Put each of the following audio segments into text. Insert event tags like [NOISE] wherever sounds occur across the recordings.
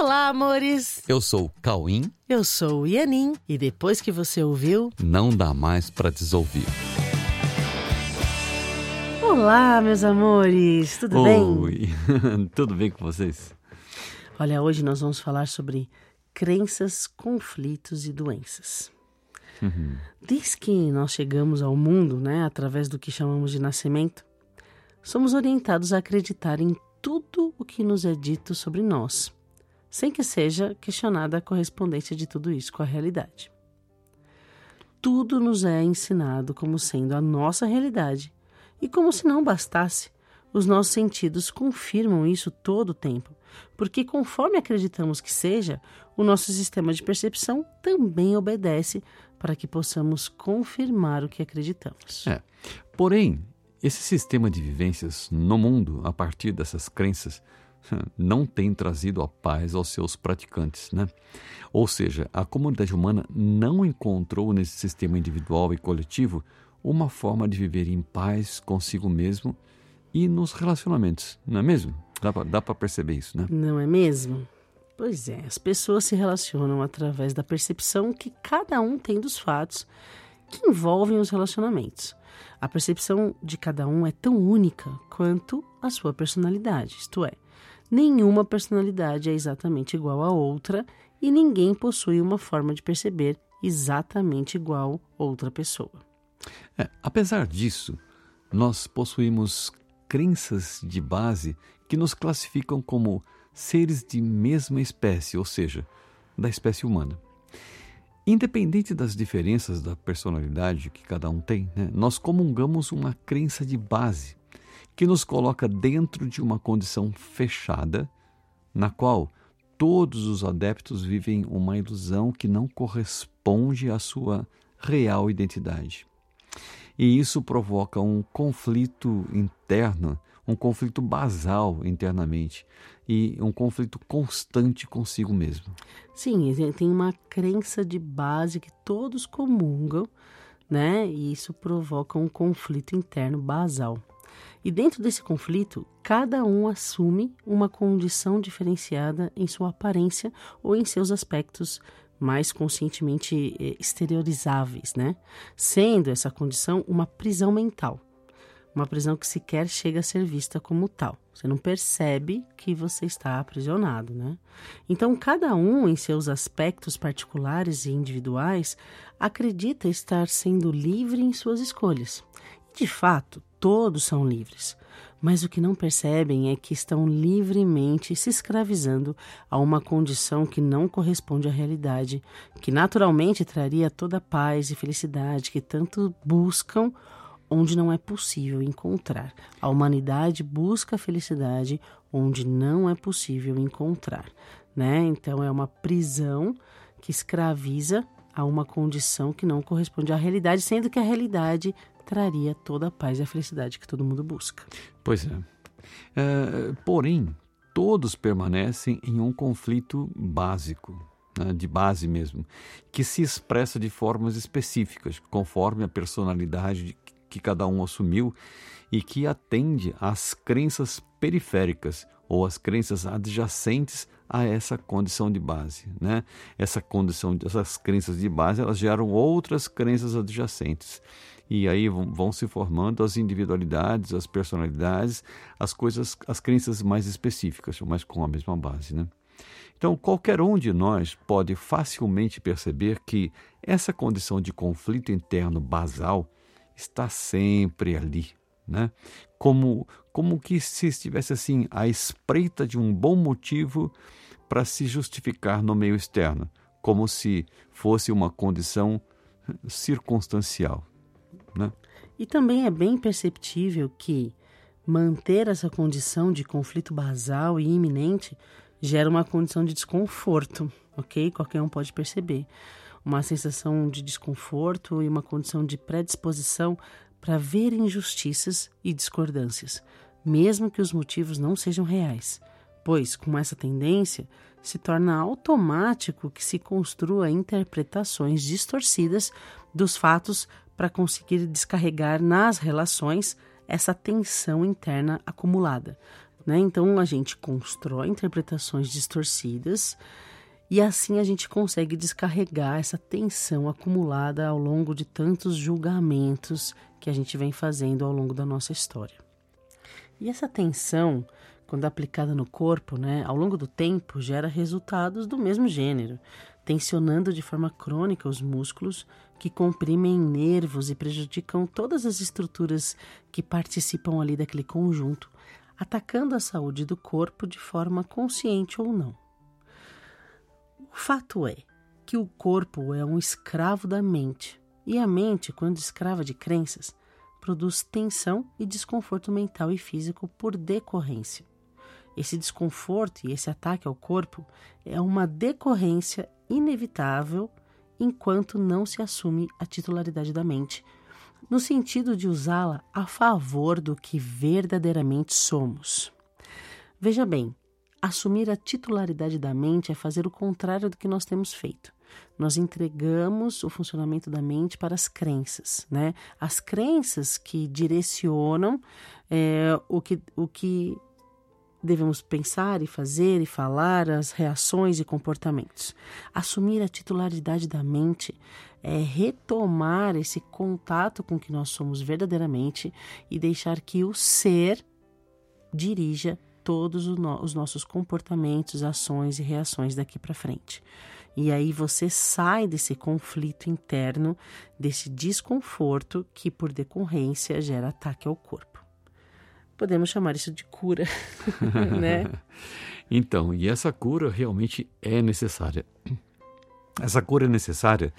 Olá, amores! Eu sou o Cauim. Eu sou o Ianin. E depois que você ouviu, Não dá mais pra desouvir. Olá, meus amores! Tudo bem? Oi, [LAUGHS] tudo bem com vocês? Olha, hoje nós vamos falar sobre crenças, conflitos e doenças. Desde que nós chegamos ao mundo, né, através do que chamamos de nascimento, somos orientados a acreditar em tudo o que nos é dito sobre nós, sem que seja questionada a correspondência de tudo isso com a realidade. Tudo nos é ensinado como sendo a nossa realidade, e como se não bastasse, os nossos sentidos confirmam isso todo o tempo, porque conforme acreditamos que seja, o nosso sistema de percepção também obedece para que possamos confirmar o que acreditamos. É. Porém, esse sistema de vivências no mundo, a partir dessas crenças, [LAUGHS] não tem trazido a paz aos seus praticantes, né? Ou seja, a comunidade humana não encontrou nesse sistema individual e coletivo uma forma de viver em paz consigo mesmo e nos relacionamentos, não é mesmo? Dá pra perceber isso, né? Não é mesmo? Pois é, as pessoas se relacionam através da percepção que cada um tem dos fatos que envolvem os relacionamentos. A percepção de cada um é tão única quanto a sua personalidade, isto é, nenhuma personalidade é exatamente igual à outra e ninguém possui uma forma de perceber exatamente igual a outra pessoa. É, apesar disso, nós possuímos crenças de base que nos classificam como seres de mesma espécie, ou seja, da espécie humana. Independente das diferenças da personalidade que cada um tem, né, nós comungamos uma crença de base que nos coloca dentro de uma condição fechada, na qual todos os adeptos vivem uma ilusão que não corresponde à sua real identidade. E isso provoca um conflito interno, um conflito basal internamente e um conflito constante consigo mesmo. Sim, tem uma crença de base que todos comungam, né? E isso provoca um conflito interno basal. E dentro desse conflito, cada um assume uma condição diferenciada em sua aparência ou em seus aspectos mais conscientemente eh, exteriorizáveis, né? Sendo essa condição uma prisão mental. Uma prisão que sequer chega a ser vista como tal. Você não percebe que você está aprisionado, né? Então, cada um, em seus aspectos particulares e individuais, acredita estar sendo livre em suas escolhas. De fato, todos são livres. Mas o que não percebem é que estão livremente se escravizando a uma condição que não corresponde à realidade, que naturalmente traria toda a paz e felicidade que tanto buscam onde não é possível encontrar. A humanidade busca a felicidade onde não é possível encontrar, né? Então é uma prisão que escraviza a uma condição que não corresponde à realidade, sendo que a realidade traria toda a paz e a felicidade que todo mundo busca. Pois é. é porém, todos permanecem em um conflito básico, né, de base mesmo, que se expressa de formas específicas, conforme a personalidade que cada um assumiu e que atende às crenças periféricas ou às crenças adjacentes a essa condição de base, né? Essa condição, essas crenças de base, elas geram outras crenças adjacentes e aí vão, se formando as individualidades, as personalidades, as coisas, as crenças mais específicas, mas com a mesma base, né? Então, qualquer um de nós pode facilmente perceber que essa condição de conflito interno basal está sempre ali, né? Como, como que se estivesse assim à espreita de um bom motivo para se justificar no meio externo, como se fosse uma condição circunstancial. Né? E também é bem perceptível que manter essa condição de conflito basal e iminente gera uma condição de desconforto, ok? Qualquer um pode perceber. Uma sensação de desconforto e uma condição de predisposição para ver injustiças e discordâncias, mesmo que os motivos não sejam reais, pois, com essa tendência, se torna automático que se construa interpretações distorcidas dos fatos para conseguir descarregar nas relações essa tensão interna acumulada. Né? Então a gente constrói interpretações distorcidas e assim a gente consegue descarregar essa tensão acumulada ao longo de tantos julgamentos que a gente vem fazendo ao longo da nossa história. E essa tensão, quando aplicada no corpo, né, ao longo do tempo, gera resultados do mesmo gênero, tensionando de forma crônica os músculos que comprimem nervos e prejudicam todas as estruturas que participam ali daquele conjunto, atacando a saúde do corpo de forma consciente ou não. O fato é que o corpo é um escravo da mente, e a mente, quando escrava de crenças, produz tensão e desconforto mental e físico por decorrência. Esse desconforto e esse ataque ao corpo é uma decorrência inevitável enquanto não se assume a titularidade da mente, no sentido de usá-la a favor do que verdadeiramente somos. Veja bem, assumir a titularidade da mente é fazer o contrário do que nós temos feito. Nós entregamos o funcionamento da mente para as crenças, né? As crenças que direcionam é, o, que, o que devemos pensar e fazer e falar, as reações e comportamentos. Assumir a titularidade da mente é retomar esse contato com que nós somos verdadeiramente e deixar que o ser dirija todos os nossos comportamentos, ações e reações daqui para frente. E aí você sai desse conflito interno, desse desconforto que, por decorrência, gera ataque ao corpo podemos chamar isso de cura, [LAUGHS] né? Então, e essa cura realmente é necessária. Essa cura é necessária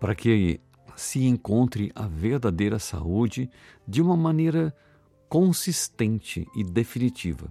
para que se encontre a verdadeira saúde de uma maneira consistente e definitiva.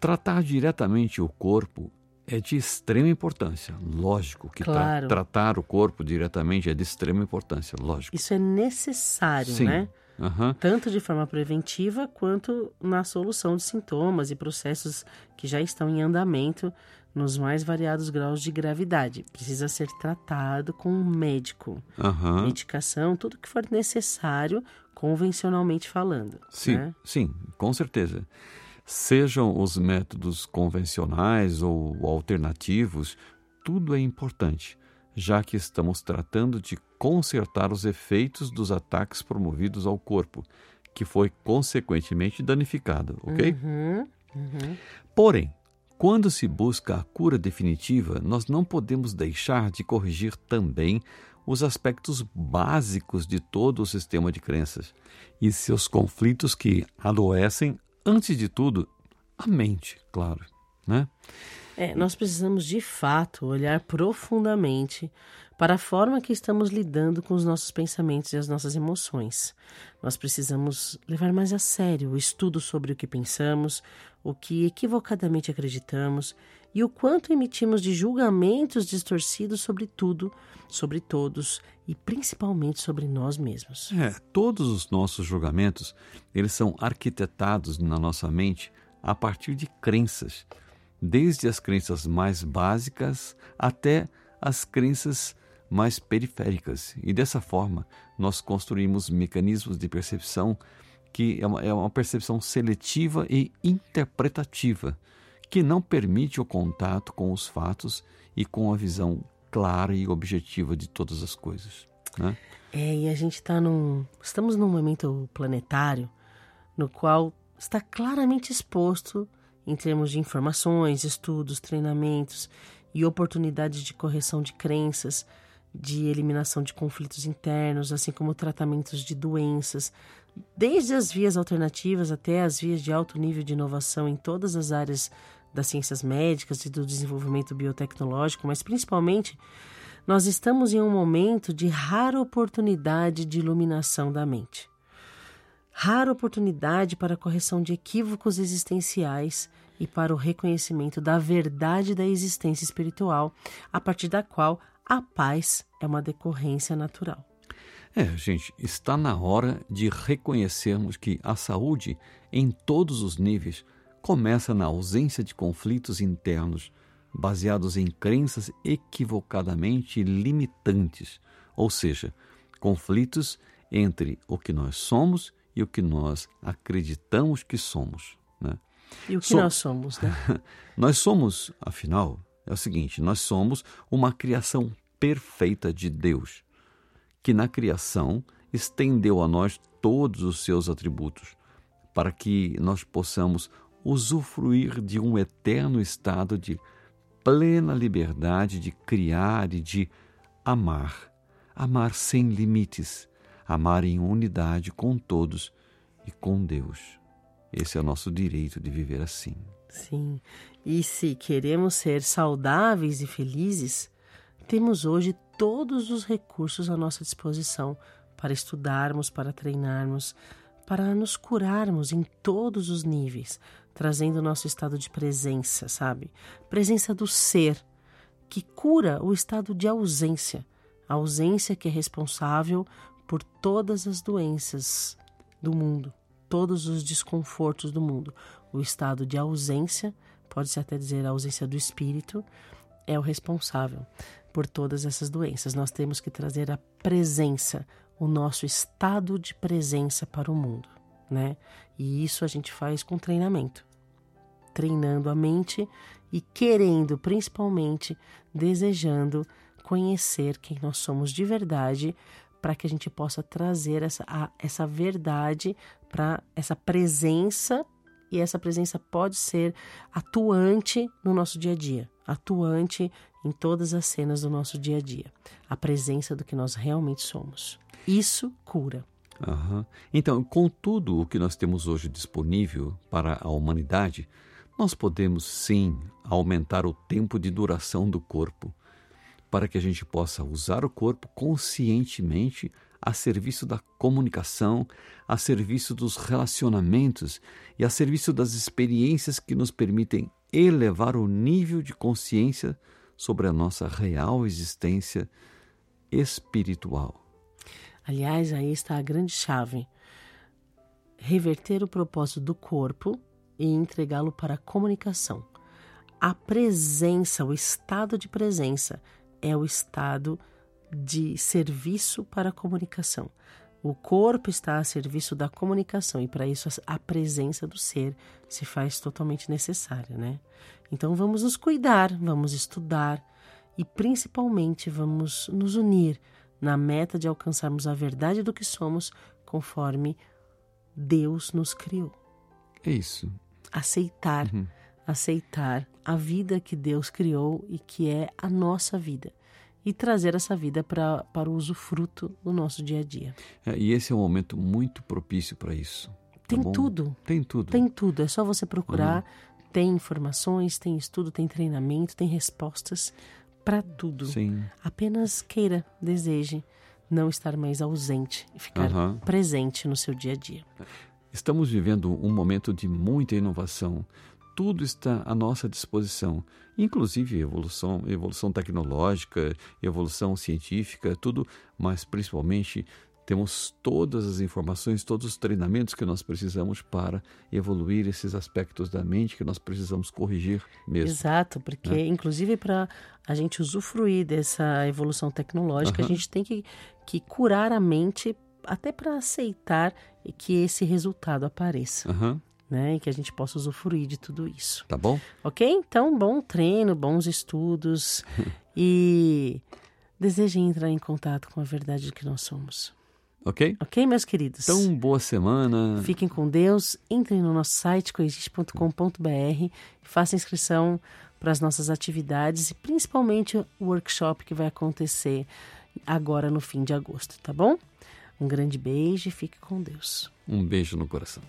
Tratar diretamente o corpo é de extrema importância. Lógico que claro. tra tratar o corpo diretamente é de extrema importância, lógico. Isso é necessário, Sim. né? Uhum. tanto de forma preventiva quanto na solução de sintomas e processos que já estão em andamento nos mais variados graus de gravidade. Precisa ser tratado com um médico, uhum. medicação, tudo que for necessário, convencionalmente falando. Sim, né? sim, com certeza. Sejam os métodos convencionais ou alternativos, tudo é importante já que estamos tratando de consertar os efeitos dos ataques promovidos ao corpo, que foi consequentemente danificado, ok? Uhum, uhum. Porém, quando se busca a cura definitiva, nós não podemos deixar de corrigir também os aspectos básicos de todo o sistema de crenças e seus conflitos que adoecem, antes de tudo, a mente, claro, né? É, nós precisamos de fato olhar profundamente para a forma que estamos lidando com os nossos pensamentos e as nossas emoções. Nós precisamos levar mais a sério o estudo sobre o que pensamos, o que equivocadamente acreditamos e o quanto emitimos de julgamentos distorcidos sobre tudo, sobre todos e principalmente sobre nós mesmos. É, todos os nossos julgamentos, eles são arquitetados na nossa mente a partir de crenças desde as crenças mais básicas até as crenças mais periféricas. E dessa forma, nós construímos mecanismos de percepção que é uma, é uma percepção seletiva e interpretativa, que não permite o contato com os fatos e com a visão clara e objetiva de todas as coisas. Né? É, e a gente está num. Estamos num momento planetário no qual está claramente exposto em termos de informações, estudos, treinamentos e oportunidades de correção de crenças, de eliminação de conflitos internos, assim como tratamentos de doenças, desde as vias alternativas até as vias de alto nível de inovação em todas as áreas das ciências médicas e do desenvolvimento biotecnológico, mas principalmente nós estamos em um momento de rara oportunidade de iluminação da mente. Rara oportunidade para a correção de equívocos existenciais e para o reconhecimento da verdade da existência espiritual, a partir da qual a paz é uma decorrência natural. É, gente, está na hora de reconhecermos que a saúde, em todos os níveis, começa na ausência de conflitos internos baseados em crenças equivocadamente limitantes, ou seja, conflitos entre o que nós somos e o que nós acreditamos que somos. Né? E o que So- nós somos, né? [LAUGHS] Nós somos, afinal, é o seguinte: nós somos uma criação perfeita de Deus, que na criação estendeu a nós todos os seus atributos, para que nós possamos usufruir de um eterno estado de plena liberdade de criar e de amar. Amar sem limites, amar em unidade com todos e com Deus. Esse é o nosso direito de viver assim. Sim. E se queremos ser saudáveis e felizes, temos hoje todos os recursos à nossa disposição para estudarmos, para treinarmos, para nos curarmos em todos os níveis, trazendo o nosso estado de presença, sabe? Presença do ser, que cura o estado de ausência, a ausência que é responsável por todas as doenças do mundo, todos os desconfortos do mundo. O estado de ausência, pode-se até dizer a ausência do espírito, é o responsável por todas essas doenças. Nós temos que trazer a presença, o nosso estado de presença para o mundo, né? E isso a gente faz com treinamento. Treinando a mente e querendo, principalmente, desejando conhecer quem nós somos de verdade, para que a gente possa trazer essa, a- essa verdade para essa presença, e essa presença pode ser atuante no nosso dia a dia, atuante em todas as cenas do nosso dia a dia. A presença do que nós realmente somos. Isso cura. Aham. Então, com tudo o que nós temos hoje disponível para a humanidade, nós podemos sim aumentar o tempo de duração do corpo, para que a gente possa usar o corpo conscientemente a serviço da comunicação, a serviço dos relacionamentos e a serviço das experiências que nos permitem elevar o nível de consciência sobre a nossa real existência espiritual. Aliás, aí está a grande chave. Reverter o propósito do corpo e entregá-lo para a comunicação. A presença, o estado de presença, é o estado de serviço para a comunicação. O corpo está a serviço da comunicação e para isso a presença do ser se faz totalmente necessária, né? Então vamos nos cuidar, vamos estudar e principalmente vamos nos unir na meta de alcançarmos a verdade do que somos conforme Deus nos criou. É isso. Aceitar, aceitar a vida que Deus criou e que é a nossa vida. E trazer essa vida pra, para o usufruto do nosso dia a dia. É, e esse é um momento muito propício para isso. tá Tem tudo, Tem tudo. tem tudo. É só você procurar. Tem informações, tem estudo, tem treinamento, tem respostas para tudo. Sim. Apenas queira, deseje não estar mais ausente e ficar Aham. presente no seu dia a dia. Estamos vivendo um momento de muita inovação. Tudo está à nossa disposição, inclusive evolução, evolução tecnológica, evolução científica, tudo, mas principalmente temos todas as informações, todos os treinamentos que nós precisamos para evoluir esses aspectos da mente que nós precisamos corrigir mesmo. Exato, porque inclusive para a gente usufruir dessa evolução tecnológica, a Aham. gente tem que, que curar a mente até para aceitar que esse resultado apareça, Aham, né? E que a gente possa usufruir de tudo isso. tá bom? Ok? Então, bom treino, bons estudos [LAUGHS] e desejem entrar em contato com a verdade de que nós somos. Ok? Ok, meus queridos? Então, boa semana. Fiquem com Deus, entrem no nosso site coexiste.com.br e façam inscrição para as nossas atividades e principalmente o workshop que vai acontecer agora no fim de agosto, tá bom? Um grande beijo e fique com Deus. Um beijo no coração.